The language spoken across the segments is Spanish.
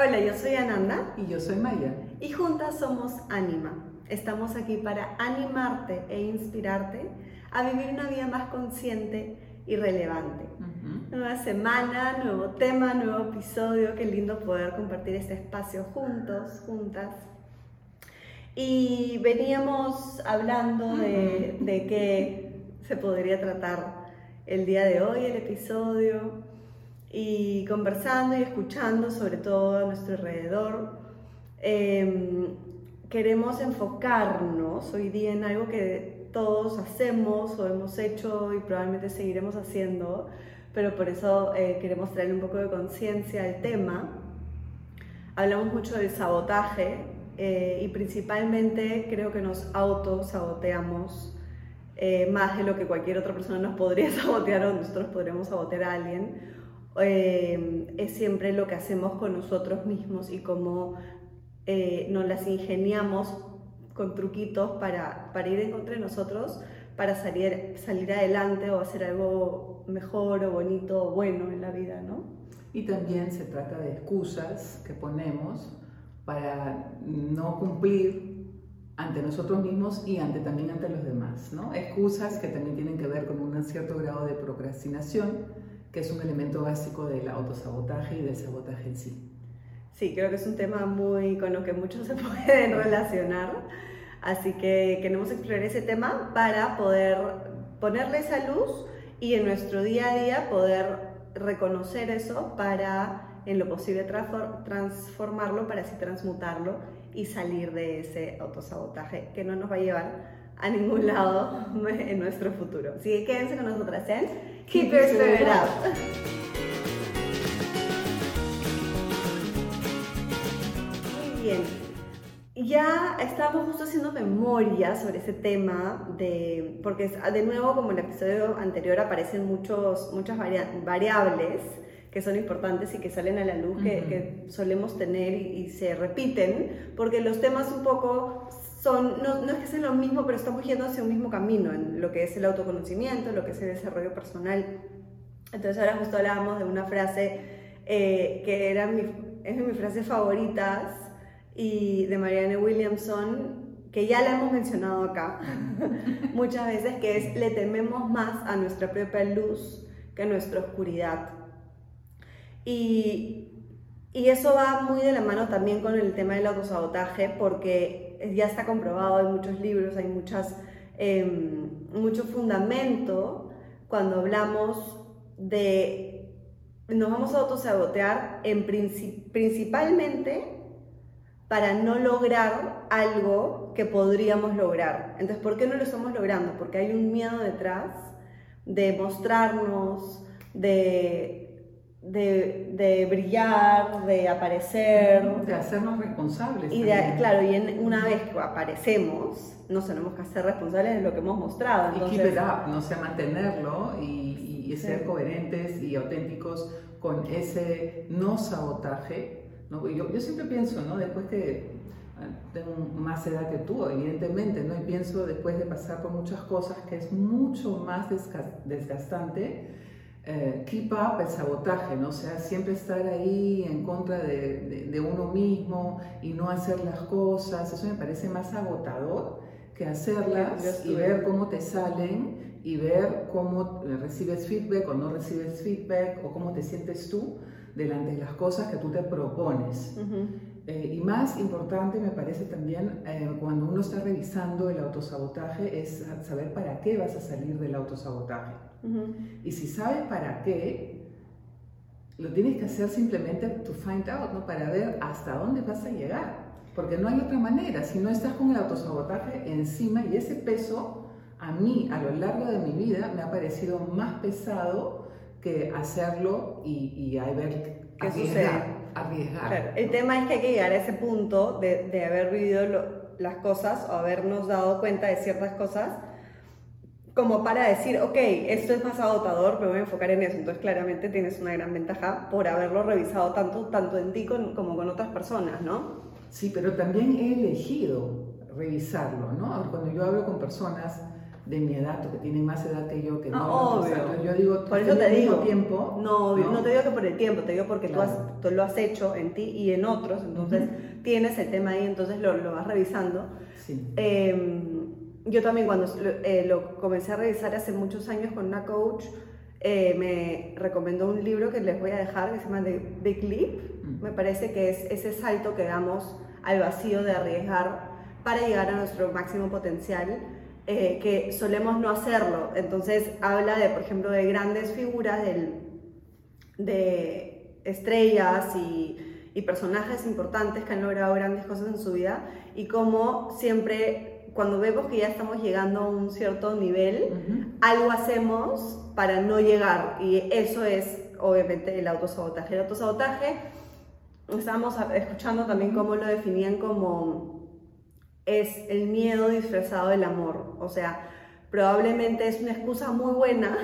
Hola, yo soy Ananda. Y yo soy Maya. Y juntas somos Anima. Estamos aquí para animarte e inspirarte a vivir una vida más consciente y relevante. Nueva semana, nuevo tema, nuevo episodio. Qué lindo poder compartir este espacio juntos, juntas. Y veníamos hablando de, de qué se podría tratar el día de hoy, el episodio y conversando y escuchando sobre todo a nuestro alrededor. Em, queremos enfocarnos hoy día en algo que todos hacemos o hemos hecho y probablemente seguiremos haciendo, pero por eso eh, queremos traer un poco de conciencia al tema. Hablamos mucho del sabotaje eh, y principalmente creo que nos autosaboteamos eh, más de lo que cualquier otra persona nos podría sabotear o nosotros podríamos sabotear a alguien eh, es siempre lo que hacemos con nosotros mismos y cómo eh, nos las ingeniamos con truquitos para, para ir en contra de nosotros, para salir, salir adelante o hacer algo mejor o bonito o bueno en la vida, ¿no? Y también se trata de excusas que ponemos para no cumplir ante nosotros mismos y ante, también ante los demás, ¿no? Excusas que también tienen que ver con un cierto grado de procrastinación que es un elemento básico del autosabotaje y del sabotaje en sí. Sí, creo que es un tema muy con lo que muchos se pueden relacionar, así que queremos explorar ese tema para poder ponerle esa luz y en nuestro día a día poder reconocer eso para en lo posible transformarlo para así transmutarlo y salir de ese autosabotaje que no nos va a llevar a ningún lado en nuestro futuro. Así que quédense con nosotras en Keep Your Spirit Up. Muy bien. Ya estamos justo haciendo memoria sobre ese tema, de, porque de nuevo, como en el episodio anterior, aparecen muchos, muchas variables que son importantes y que salen a la luz, que, solemos tener y, y, se repiten, porque los temas un poco son, no, no, es que sean lo mismo, pero estamos yendo hacia un mismo camino en lo que es el autoconocimiento, lo que es el desarrollo personal. Entonces ahora justo hablábamos de una frase eh, que era mi, es de mis frases favoritas y de Marianne Williamson, que ya la hemos mencionado acá muchas veces, que es le tememos más a nuestra propia luz que a nuestra oscuridad. Y, y eso va muy de la mano también con el tema del autosabotaje, porque ya está comprobado, hay muchos libros, hay muchas, em, mucho fundamento cuando hablamos de, nos vamos a autosabotear en principalmente para no lograr algo que podríamos lograr. Entonces, ¿por qué no lo estamos logrando? Porque hay un miedo detrás de mostrarnos, de de, de, brillar, de aparecer. De hacernos responsables. Y claro, y una vez que aparecemos, nos tenemos que hacer responsables de lo que hemos mostrado. Entonces, y keep it up, no sé, mantenerlo y, y, ser coherentes y auténticos con ese no sabotaje. ¿no? Yo, yo siempre pienso, ¿no? Después que ah, tengo más edad que tú, evidentemente, ¿no? Y pienso después de pasar por muchas cosas que es mucho más desgastante eh, keep up el sabotaje, ¿no? O sea, siempre estar ahí en contra de, de, uno mismo y no hacer las cosas, eso me parece más agotador que hacerlas y ver cómo te salen y ver cómo recibes feedback o no recibes feedback o cómo te sientes tú delante de las cosas que tú te propones. Eh, y más importante me parece también eh, cuando uno está revisando el autosabotaje es saber para qué vas a salir del autosabotaje. Y si sabes para qué, lo tienes que hacer simplemente to find out, ¿no? para ver hasta dónde vas a llegar. Porque no hay otra manera. Si no estás con el autosabotaje encima y ese peso, a mí a lo largo de mi vida me ha parecido más pesado que hacerlo y, y a ver qué sucede. Arriesgar. El tema es que hay que llegar a ese punto de, de haber vivido las cosas o habernos dado cuenta de ciertas cosas como para decir, ok, esto es más agotador, me voy a enfocar en eso. Entonces, claramente tienes una gran ventaja por haberlo revisado tanto, tanto en ti como con otras personas, ¿no? Sí, pero también he elegido revisarlo, ¿no? Cuando yo hablo con personas, de mi edad o que tienen más edad que yo, que Ah, no. obvio. Entonces, yo digo, Por eso te digo. tiempo. No, no, te digo que por el tiempo, te digo porque tú, has, Claro. tú lo has hecho en ti y en otros, entonces tienes el tema ahí, entonces lo, lo vas revisando. Sí. Eh, yo también cuando lo, eh, lo comencé a revisar hace muchos años con una coach, eh, me recomendó un libro que les voy a dejar que se llama The Big Leap. Mm. Me parece que es ese salto que damos al vacío de arriesgar para llegar a nuestro máximo potencial, eh, que solemos no hacerlo. Entonces habla de, por ejemplo, de grandes figuras del, de estrellas y, y personajes importantes que han logrado grandes cosas en su vida y cómo siempre cuando vemos que ya estamos llegando a un cierto nivel, Ujú. algo hacemos para no llegar y eso es obviamente el autosabotaje. El autosabotaje, estábamos escuchando también cómo lo definían como es el miedo disfrazado del amor, o sea, probablemente es una excusa muy buena,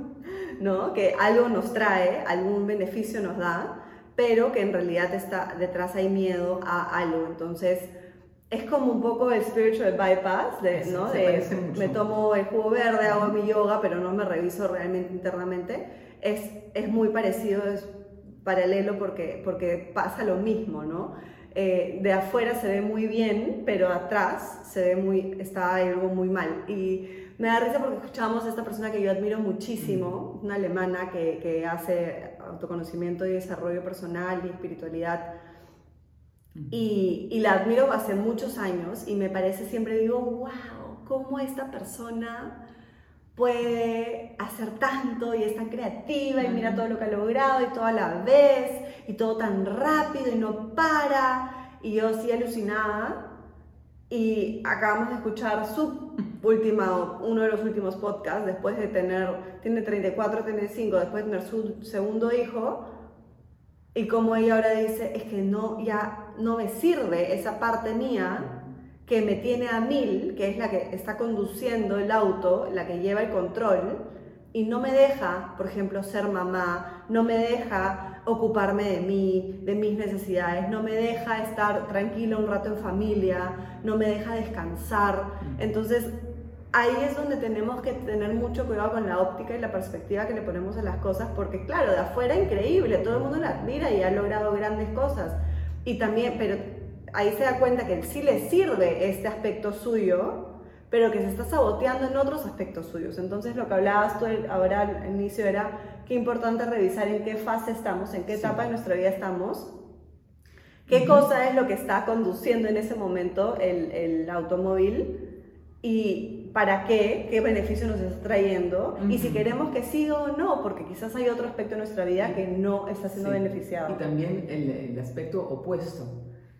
¿no? Que algo nos trae, algún beneficio nos da, pero que en realidad está detrás hay miedo a algo, entonces es como un poco el spiritual bypass, de, ¿no? De, me tomo el jugo verde, hago mi yoga, pero no me reviso realmente internamente. Es, es muy parecido, es paralelo porque, porque pasa lo mismo, ¿no? Eh, de afuera se ve muy bien, pero atrás se ve muy, está algo muy mal. Y me da risa porque escuchamos a esta persona que yo admiro muchísimo, una alemana que, que hace autoconocimiento y desarrollo personal y espiritualidad. Y, y la admiro hace muchos años y me parece siempre digo, wow, cómo esta persona puede hacer tanto y es tan creativa y mira todo lo que ha logrado y todo a la vez y todo tan rápido y no para. Y yo sí alucinada. Y acabamos de escuchar su última, uno de los últimos podcasts, después de tener, tiene 34, tiene 5, después de tener su segundo hijo, y como ella ahora dice, es que no, ya no me sirve esa parte mía que me tiene a mil, que es la que está conduciendo el auto, la que lleva el control, y no me deja, por ejemplo, ser mamá, no me deja ocuparme de mí, de mis necesidades, no me deja estar tranquila un rato en familia, no me deja descansar. Entonces, ahí es donde tenemos que tener mucho cuidado con la óptica y la perspectiva que le ponemos a las cosas, porque claro, de afuera increíble, todo el mundo la admira y ha logrado grandes cosas. Y también, pero ahí se da cuenta que sí le sirve este aspecto suyo, pero que se está saboteando en otros aspectos suyos. Entonces lo que hablabas tú ahora al inicio era qué importante revisar en qué fase estamos, en qué Sí. etapa de nuestra vida estamos, qué cosa es lo que está conduciendo en ese momento el, el automóvil y para qué, qué beneficio nos está trayendo y si queremos que siga o no, porque quizás hay otro aspecto de nuestra vida que no está siendo Sí. beneficiado. Y también el, el aspecto opuesto,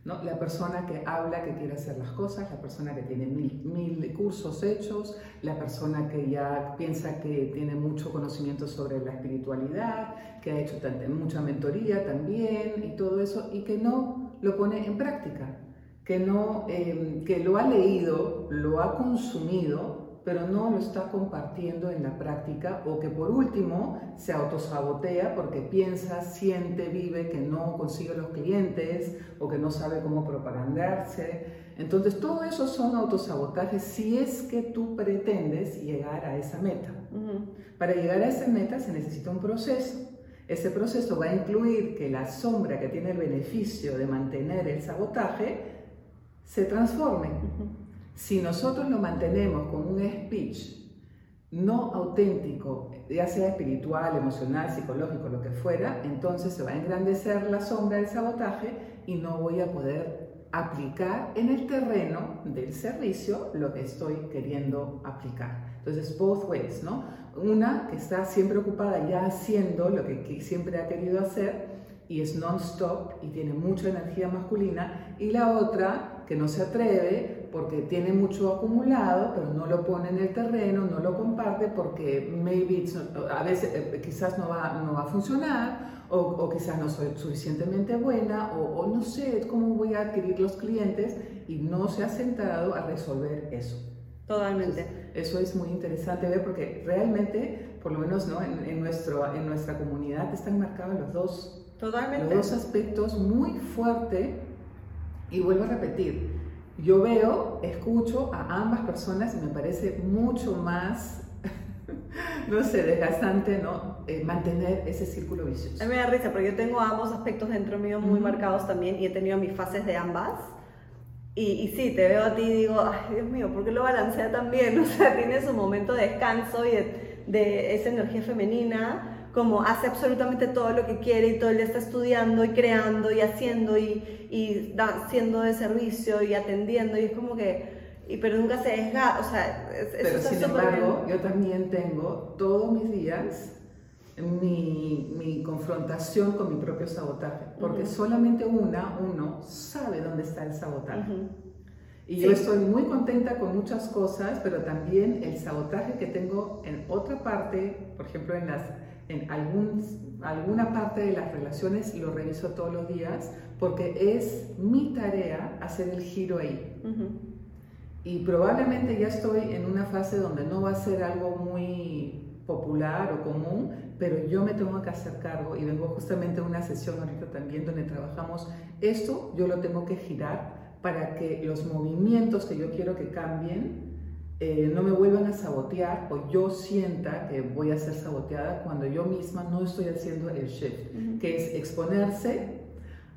¿no? La persona que habla, que quiere hacer las cosas, la persona que tiene mil, mil cursos hechos, la persona que ya piensa que tiene mucho conocimiento sobre la espiritualidad, que ha hecho mucha mentoría también y todo eso, y que no lo pone en práctica, que, no, eh, que lo ha leído, lo ha consumido, pero no lo está compartiendo en la práctica o que por último se autosabotea porque piensa, siente, vive que no consigue los clientes o que no sabe cómo propagandarse. Entonces todo eso son autosabotajes si es que tú pretendes llegar a esa meta. Ujú. Para llegar a esa meta se necesita un proceso. Ese proceso va a incluir que la sombra que tiene el beneficio de mantener el sabotaje se transforme. Ujú. Si nosotros lo mantenemos con un speech no auténtico, ya sea espiritual, emocional, psicológico, lo que fuera, entonces se va a engrandecer la sombra del sabotaje y no voy a poder aplicar en el terreno del servicio lo que estoy queriendo aplicar. Entonces, both ways, ¿no? Una que está siempre ocupada ya haciendo lo que siempre ha querido hacer y es non-stop y tiene mucha energía masculina, y la otra que no se atreve porque tiene mucho acumulado, pero no lo pone en el terreno, no lo comparte porque maybe it's not- a veces eh, quizás no va, no va a funcionar o, o quizás no soy suficientemente buena o, o no sé cómo voy a adquirir los clientes y no se ha sentado a resolver eso. Totalmente. Eso es muy interesante ver porque realmente, por lo menos ¿no? en, en nuestro, en nuestra comunidad están marcados los dos Totalmente. los dos aspectos muy fuerte y vuelvo a repetir, yo veo, escucho a ambas personas y me parece mucho más no sé, desgastante, ¿no? Eh, mantener ese círculo vicioso. A mí me da risa, porque yo tengo ambos aspectos dentro mío muy marcados también y he tenido mis fases de ambas. Y, y, sí, te veo a ti y digo, ay Dios mío, ¿por qué lo balancea tan bien? O sea, tiene su momento de descanso y de, de esa energía femenina, como hace absolutamente todo lo que quiere y todo el día está estudiando y creando y haciendo y, y da, siendo de servicio y atendiendo y es como que y, pero nunca se deja, o sea, pero sin embargo, yo también tengo todos mis días mi, mi confrontación con mi propio sabotaje, porque solamente una, uno, sabe dónde está el sabotaje. Y yo estoy muy contenta con muchas cosas, pero también el sabotaje que tengo en otra parte, por ejemplo, en, las, en algún, alguna parte de las relaciones, lo reviso todos los días, porque es mi tarea hacer el giro ahí. Y probablemente ya estoy en una fase donde no va a ser algo muy popular o común, pero yo me tengo que hacer cargo y vengo justamente a una sesión ahorita también donde trabajamos esto, yo lo tengo que girar para que los movimientos que yo quiero que cambien eh, no me vuelvan a sabotear o yo sienta que voy a ser saboteada cuando yo misma no estoy haciendo el shift, que es exponerse,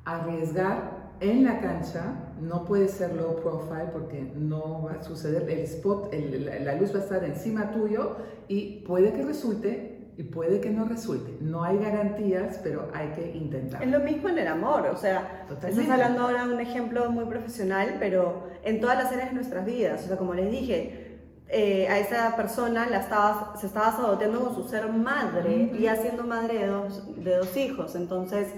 arriesgar en la cancha no puede ser low profile porque no va a suceder, el spot, la luz va a estar encima tuyo y puede que resulte y puede que no resulte. No hay garantías, pero hay que intentar. Es lo mismo en el amor, o sea, estás hablando ahora de un ejemplo muy profesional, pero en todas las áreas de nuestras vidas, o sea, como les dije, eh, a esa persona la estaba, se estaba saboteando con su ser madre y haciendo madre de dos, de dos hijos, entonces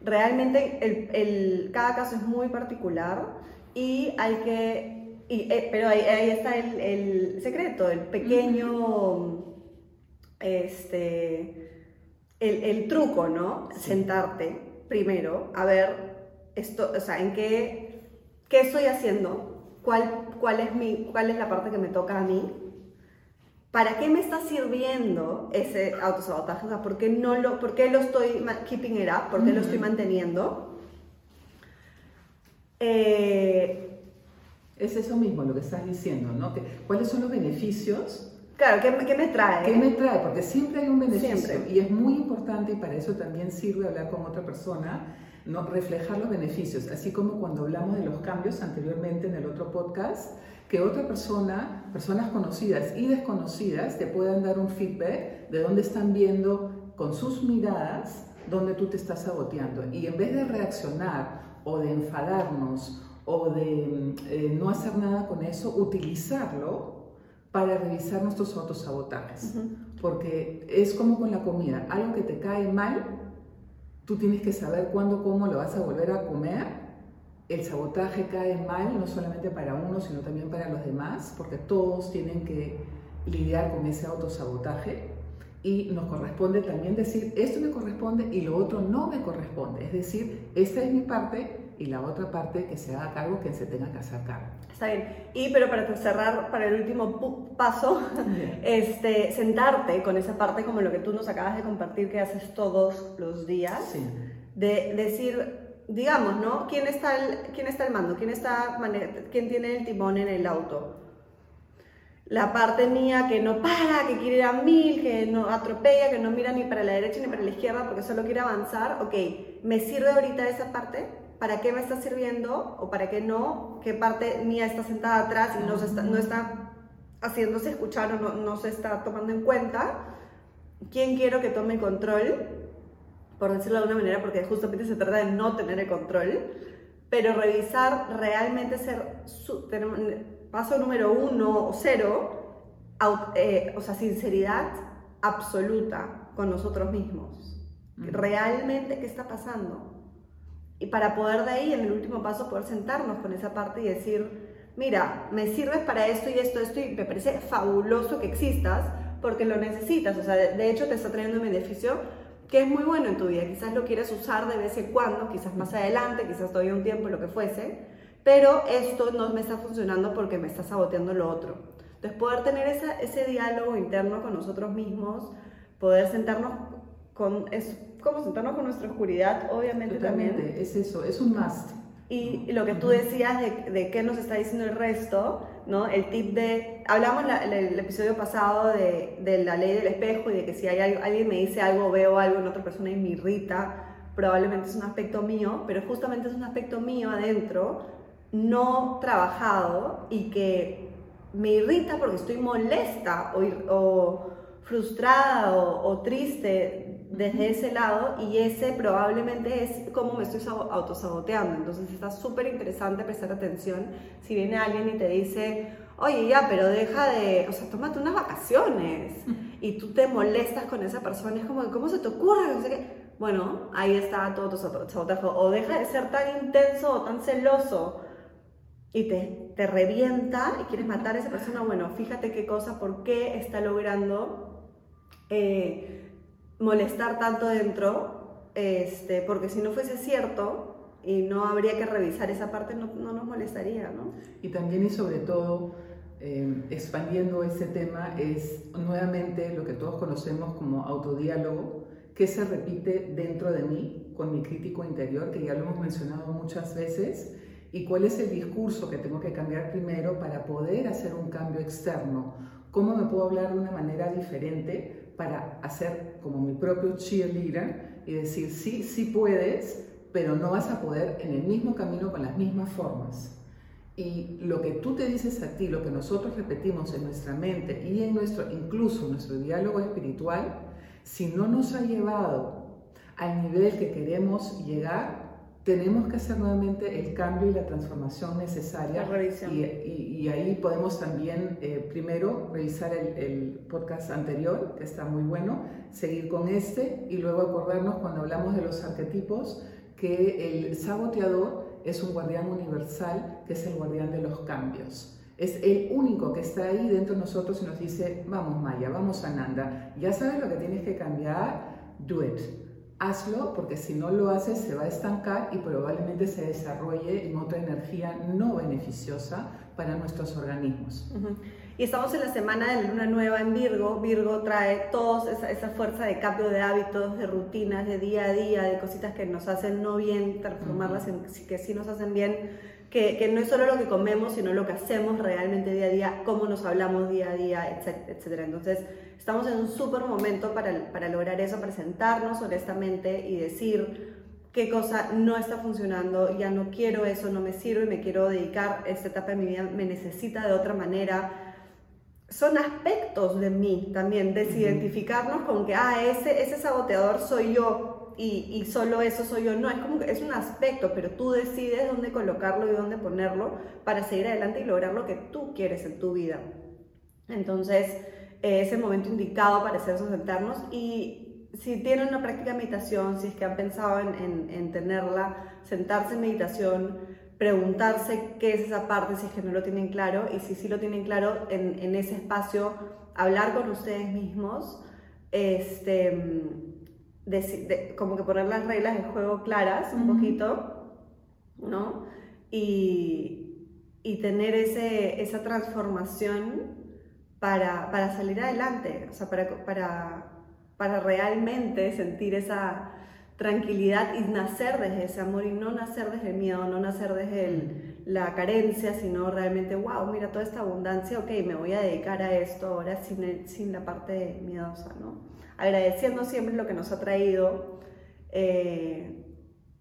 realmente el, el, cada caso es muy particular y hay que, eh, pero ahí, ahí está el, el, secreto, el pequeño, este, el, truco, ¿no? Sentarte primero a ver esto, o sea, en qué, qué estoy haciendo, cuál, cuál, es mi, cuál es la parte que me toca a mí ¿para qué me está sirviendo ese autosabotaje? O sea, ¿por qué, no lo, por qué lo estoy keeping it up? ¿Por qué lo estoy manteniendo? Eh, es eso mismo lo que estás diciendo, ¿no? ¿Cuáles son los beneficios? Claro, ¿qué, ¿qué, me trae? ¿Qué me trae? Porque siempre hay un beneficio y es muy importante y para eso también sirve hablar con otra persona, ¿no? reflejar los beneficios, así como cuando hablamos de los cambios anteriormente en el otro podcast, que otra persona, personas conocidas y desconocidas, te puedan dar un feedback de dónde están viendo con sus miradas dónde tú te estás saboteando. Y en vez de reaccionar o de enfadarnos o de eh, no hacer nada con eso, utilizarlo para revisar nuestros autosabotajes. Porque es como con la comida, algo que te cae mal, tú tienes que saber cuándo, cómo lo vas a volver a comer el sabotaje cae mal no solamente para uno, sino también para los demás, porque todos tienen que lidiar con ese autosabotaje y nos corresponde también decir, esto me corresponde y lo otro no me corresponde. Es decir, esta es mi parte y la otra parte que se haga cargo, que se tenga que hacer cargo. Está bien. Y pero para cerrar, para el último paso, este, sentarte con esa parte como lo que tú nos acabas de compartir que haces todos los días, de decir, digamos, ¿no? ¿Quién está el, quién está el mando? ¿Quién, está, ¿Quién tiene el timón en el auto? La parte mía que no para, que quiere ir a mil, que no atropella, que no mira ni para la derecha ni para la izquierda porque solo quiere avanzar. Ok, ¿me sirve ahorita esa parte? ¿Para qué me está sirviendo o para qué no? ¿Qué parte mía está sentada atrás y no, está, no está haciéndose escuchar o no, no se está tomando en cuenta? ¿Quién quiero que tome control? por decirlo de alguna manera, porque justamente se trata de no tener el control, pero revisar realmente ser, paso número uno o cero, eh, o sea, sinceridad absoluta con nosotros mismos. Realmente, ¿qué está pasando? Y para poder de ahí, en el último paso, poder sentarnos con esa parte y decir, mira, me sirves para esto y esto, esto, y me parece fabuloso que existas porque lo necesitas. O sea, de hecho te está trayendo un beneficio que es muy bueno en tu vida. Quizás lo quieres usar de vez en cuando, quizás más adelante, quizás todavía un tiempo, lo que fuese, pero esto no me está funcionando porque me está saboteando lo otro. Entonces, poder tener ese diálogo interno con nosotros mismos, poder sentarnos con, es como sentarnos con nuestra oscuridad, obviamente Totalmente, también. es eso, es un must. Y lo que tú decías de, de qué nos está diciendo el resto, ¿no? El tip de, hablamos en el, episodio pasado de, de, la ley del espejo y de que si hay, alguien me dice algo, veo algo en otra persona y me irrita, probablemente es un aspecto mío, pero justamente es un aspecto mío adentro, no trabajado y que me irrita porque estoy molesta o, o frustrada o, o triste desde ese lado y ese probablemente es como me estoy autosaboteando. Entonces está súper interesante prestar atención si viene alguien y te dice, oye, ya, pero deja de, o sea, tómate unas vacaciones y tú te molestas con esa persona, es como, ¿cómo se te ocurre? No sé qué. Bueno, ahí está todo tu sabotaje. O deja de ser tan intenso o tan celoso y te, te revienta y quieres matar a esa persona. Bueno, fíjate qué cosa, por qué está logrando... Eh, molestar tanto dentro, este, porque si no fuese cierto y no habría que revisar esa parte, no, no nos molestaría, ¿no? Y también y sobre todo, eh, expandiendo ese tema, es nuevamente lo que todos conocemos como autodiálogo, que se repite dentro de mí con mi crítico interior, que ya lo hemos mencionado muchas veces, y cuál es el discurso que tengo que cambiar primero para poder hacer un cambio externo. ¿Cómo me puedo hablar de una manera diferente para hacer como mi propio cheerleader y decir, sí, sí puedes, pero no vas a poder en el mismo camino con las mismas formas. Y lo que tú te dices a ti, lo que nosotros repetimos en nuestra mente y en nuestro, incluso en nuestro diálogo espiritual, si no nos ha llevado al nivel que queremos llegar, tenemos que hacer nuevamente el cambio y la transformación necesaria. Y, y, ahí podemos también, eh, primero, revisar el, el, podcast anterior, que está muy bueno, seguir con este y luego acordarnos cuando hablamos de los arquetipos que el saboteador es un guardián universal, que es el guardián de los cambios. Es el único que está ahí dentro de nosotros y nos dice, vamos Maya, vamos Ananda, ya sabes lo que tienes que cambiar, do it hazlo porque si no lo haces se va a estancar y probablemente se desarrolle en otra energía no beneficiosa para nuestros organismos. Y estamos en la semana de luna nueva en Virgo. Virgo trae toda esa, esa, fuerza de cambio de hábitos, de rutinas, de día a día, de cositas que nos hacen no bien, transformarlas en que sí nos hacen bien que, que, no es solo lo que comemos, sino lo que hacemos realmente día a día, cómo nos hablamos día a día, etc. Entonces, estamos en un súper momento para, para lograr eso, presentarnos honestamente y decir qué cosa no está funcionando, ya no quiero eso, no me sirve, me quiero dedicar, esta etapa de mi vida me necesita de otra manera. Son aspectos de mí también, desidentificarnos con que, ah, ese, ese saboteador soy yo, y, solo eso soy yo. No, es como que es un aspecto, pero tú decides dónde colocarlo y dónde ponerlo para seguir adelante y lograr lo que tú quieres en tu vida. Entonces, es el momento indicado para hacer sentarnos y si tienen una práctica de meditación, si es que han pensado en, en, tenerla, sentarse en meditación, preguntarse qué es esa parte si es que no lo tienen claro y si sí lo tienen claro en, en ese espacio, hablar con ustedes mismos, este, como que poner las reglas del juego claras un poquito, ¿no? Y, y tener ese, esa transformación para, para, salir adelante, o sea, para, para, para realmente sentir esa tranquilidad y nacer desde ese amor y no nacer desde el miedo, no nacer desde la carencia, sino realmente, wow, mira toda esta abundancia, ok, me voy a dedicar a esto ahora sin, sin la parte miedosa, ¿no? agradeciendo siempre lo que nos ha traído, eh,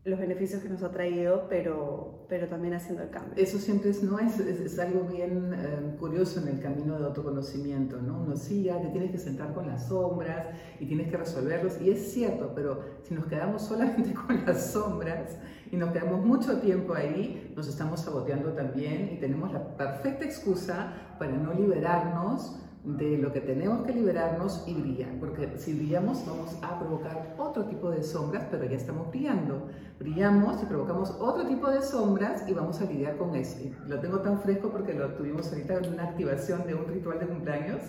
los beneficios que nos ha traído, pero, pero también haciendo el cambio. Eso siempre es, ¿no? es, es, algo bien eh, curioso en el camino de autoconocimiento, ¿no? Uno sí, ya te tienes que sentar con las sombras y tienes que resolverlos, y es cierto, pero si nos quedamos solamente con las sombras y nos quedamos mucho tiempo ahí, nos estamos saboteando también y tenemos la perfecta excusa para no liberarnos de lo que tenemos que liberarnos y brillar, porque si brillamos vamos a provocar otro tipo de sombras, pero ya estamos brillando. Brillamos y provocamos otro tipo de sombras y vamos a lidiar con eso. lo tengo tan fresco porque lo tuvimos ahorita en una activación de un ritual de cumpleaños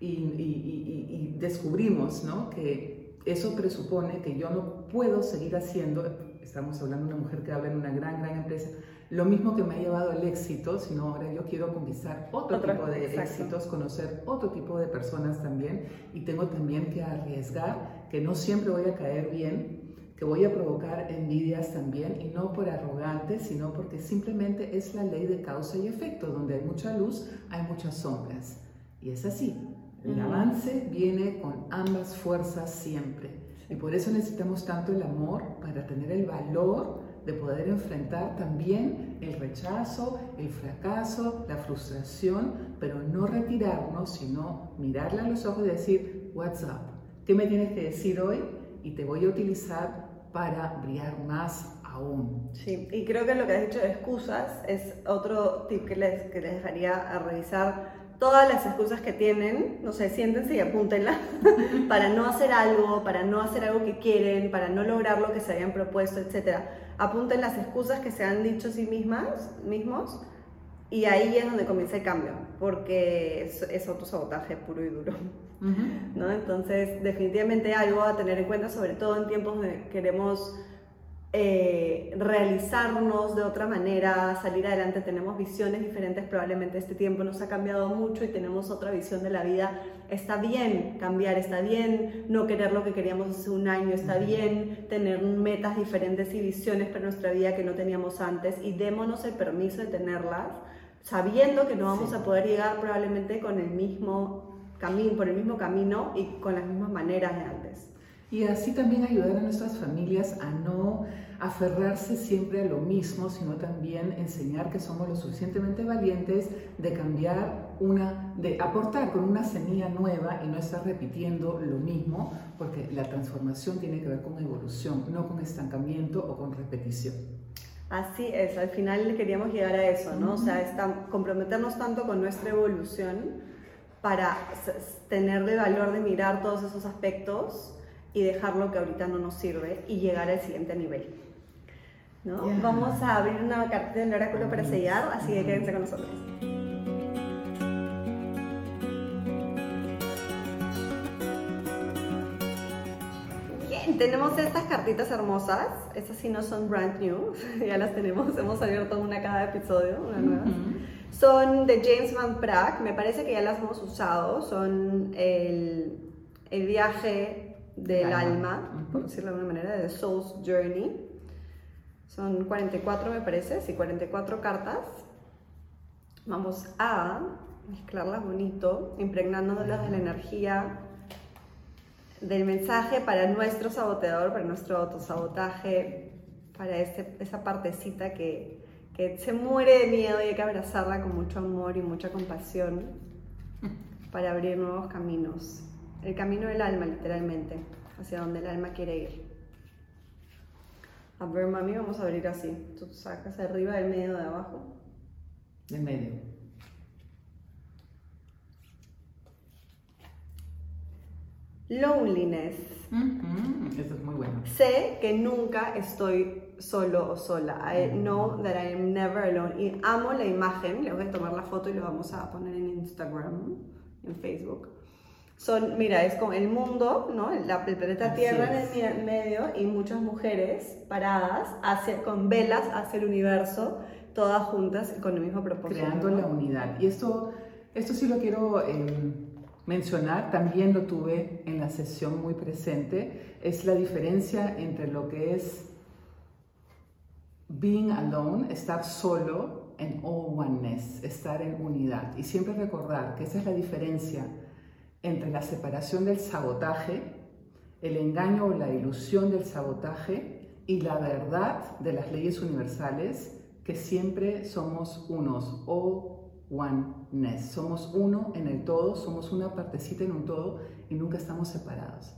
y, y descubrimos ¿no? que eso presupone que yo no puedo seguir haciendo, estamos hablando de una mujer que habla en una gran, gran empresa, lo mismo que me ha llevado al éxito, sino ahora yo quiero conquistar otro tipo de éxitos, conocer otro tipo de personas también y tengo también que arriesgar que no siempre voy a caer bien, que voy a provocar envidias también, y no por arrogante, sino porque simplemente es la ley de causa y efecto, donde hay mucha luz, hay muchas sombras. Y es así, el avance viene con ambas fuerzas siempre. Y por eso necesitamos tanto el amor para tener el valor de poder enfrentar también el rechazo, el fracaso, la frustración, pero no retirarnos, sino mirarle a los ojos y decir, what's up? ¿Qué me tienes que decir hoy? Y te voy a utilizar para brillar más aún. Sí, y creo que lo que has dicho de excusas es otro tip que les, que les dejaría a revisar todas las excusas que tienen, no sé, siéntense y apúntenlas para no hacer algo, para no hacer algo que quieren, para no lograr lo que se habían propuesto, etc. Apunten las excusas que se han dicho a sí mismas, mismos, y ahí es donde comienza el cambio, porque es, es autosabotaje puro y duro. ¿no? Entonces, definitivamente algo a tener en cuenta, sobre todo en tiempos donde queremos eh, realizarnos de otra manera, salir adelante, tenemos visiones diferentes, probablemente este tiempo nos ha cambiado mucho y tenemos otra visión de la vida. Está bien cambiar, está bien no querer lo que queríamos hace un año, está bien tener metas diferentes y visiones para nuestra vida que no teníamos antes y démonos el permiso de tenerlas, sabiendo que no vamos a poder llegar probablemente con el mismo camino, por el mismo camino y con las mismas maneras de antes. Y así también ayudar a nuestras familias a no aferrarse siempre a lo mismo, sino también enseñar que somos lo suficientemente valientes de cambiar una, de aportar con una semilla nueva y no estar repitiendo lo mismo, porque la transformación tiene que ver con evolución, no con estancamiento o con repetición. Así es, al final queríamos llegar a eso, ¿no? O sea, comprometernos tanto con nuestra evolución para tener el valor de mirar todos esos aspectos y dejar lo que ahorita no nos sirve y llegar al siguiente nivel. ¿No? Vamos a abrir una carta del oráculo para sellar, así que quédense con nosotros. Bien, tenemos estas cartitas hermosas. Estas sí no son brand new, ya las tenemos. Hemos abierto una cada episodio, una nueva. Son de James Van Praag, me parece que ya las hemos usado. Son el, el viaje del alma, por decirlo de alguna manera, de Soul's Journey. Son 44, me parece, sí, 44 cartas. Vamos a mezclarlas bonito, impregnándolas de la energía del mensaje para nuestro saboteador, para nuestro autosabotaje, para ese, esa partecita que, que se muere de miedo y hay que abrazarla con mucho amor y mucha compasión para abrir nuevos caminos el camino del alma, literalmente, hacia donde el alma quiere ir. A ver, mami, vamos a abrir así. Tú sacas arriba, del medio, de abajo. De medio. Loneliness. Eso es muy bueno. Sé que nunca estoy solo o sola. I know that I am never alone. Y amo la imagen. Le voy a tomar la foto y lo vamos a poner en Instagram, en Facebook son, mira, es como el mundo, ¿no? el planeta Tierra en el medio y muchas mujeres paradas hacia, con velas hacia el universo, todas juntas con el mismo propósito. Creando la unidad. Y esto, esto sí lo quiero em, mencionar, también lo tuve en la sesión muy presente, es la diferencia entre lo que es being alone, estar solo, en all oneness, estar en unidad. Y siempre recordar que esa es la diferencia entre la separación del sabotaje, el engaño o la ilusión del sabotaje y la verdad de las leyes universales, que siempre somos unos, o oneness. Somos uno en el todo, somos una partecita en un todo y nunca estamos separados.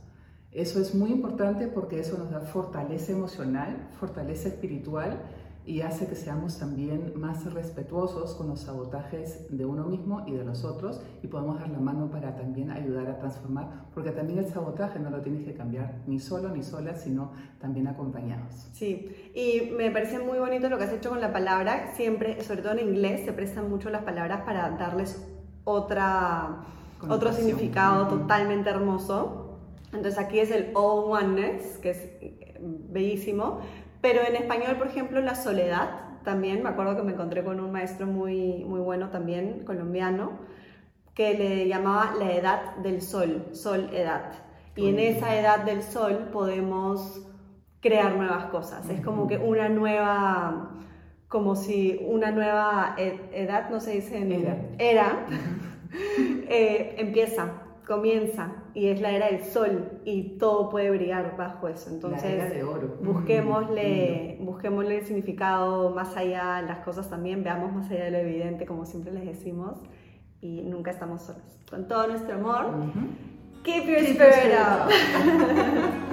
Eso es muy importante porque eso nos da fortaleza emocional, fortaleza espiritual y hace que seamos también más respetuosos con los sabotajes de uno mismo y de los otros y podemos dar la mano para también ayudar a transformar, porque también el sabotaje no lo tienes que cambiar ni solo ni sola, sino también acompañados. Sí, y me parece muy bonito lo que has hecho con la palabra, siempre, sobre todo en inglés, se prestan mucho las palabras para darles otra, otro significado totalmente hermoso. Entonces aquí es el all oneness, que es bellísimo, pero en español, por ejemplo, la soledad también, me acuerdo que me encontré con un maestro muy, muy bueno también, colombiano, que le llamaba la edad del sol, sol edad. Y en esa edad del sol podemos crear nuevas cosas. Es como que una nueva, como si una nueva ed- edad, no se dice en Era. era, eh, empieza, comienza y es la era del sol y todo puede brillar bajo eso. Entonces, la era de oro. busquémosle, busquémosle el significado más allá, las cosas también, veamos más allá de lo evidente, como siempre les decimos, y nunca estamos solos. Con todo nuestro amor, keep your Keep your spirit spirit up. up.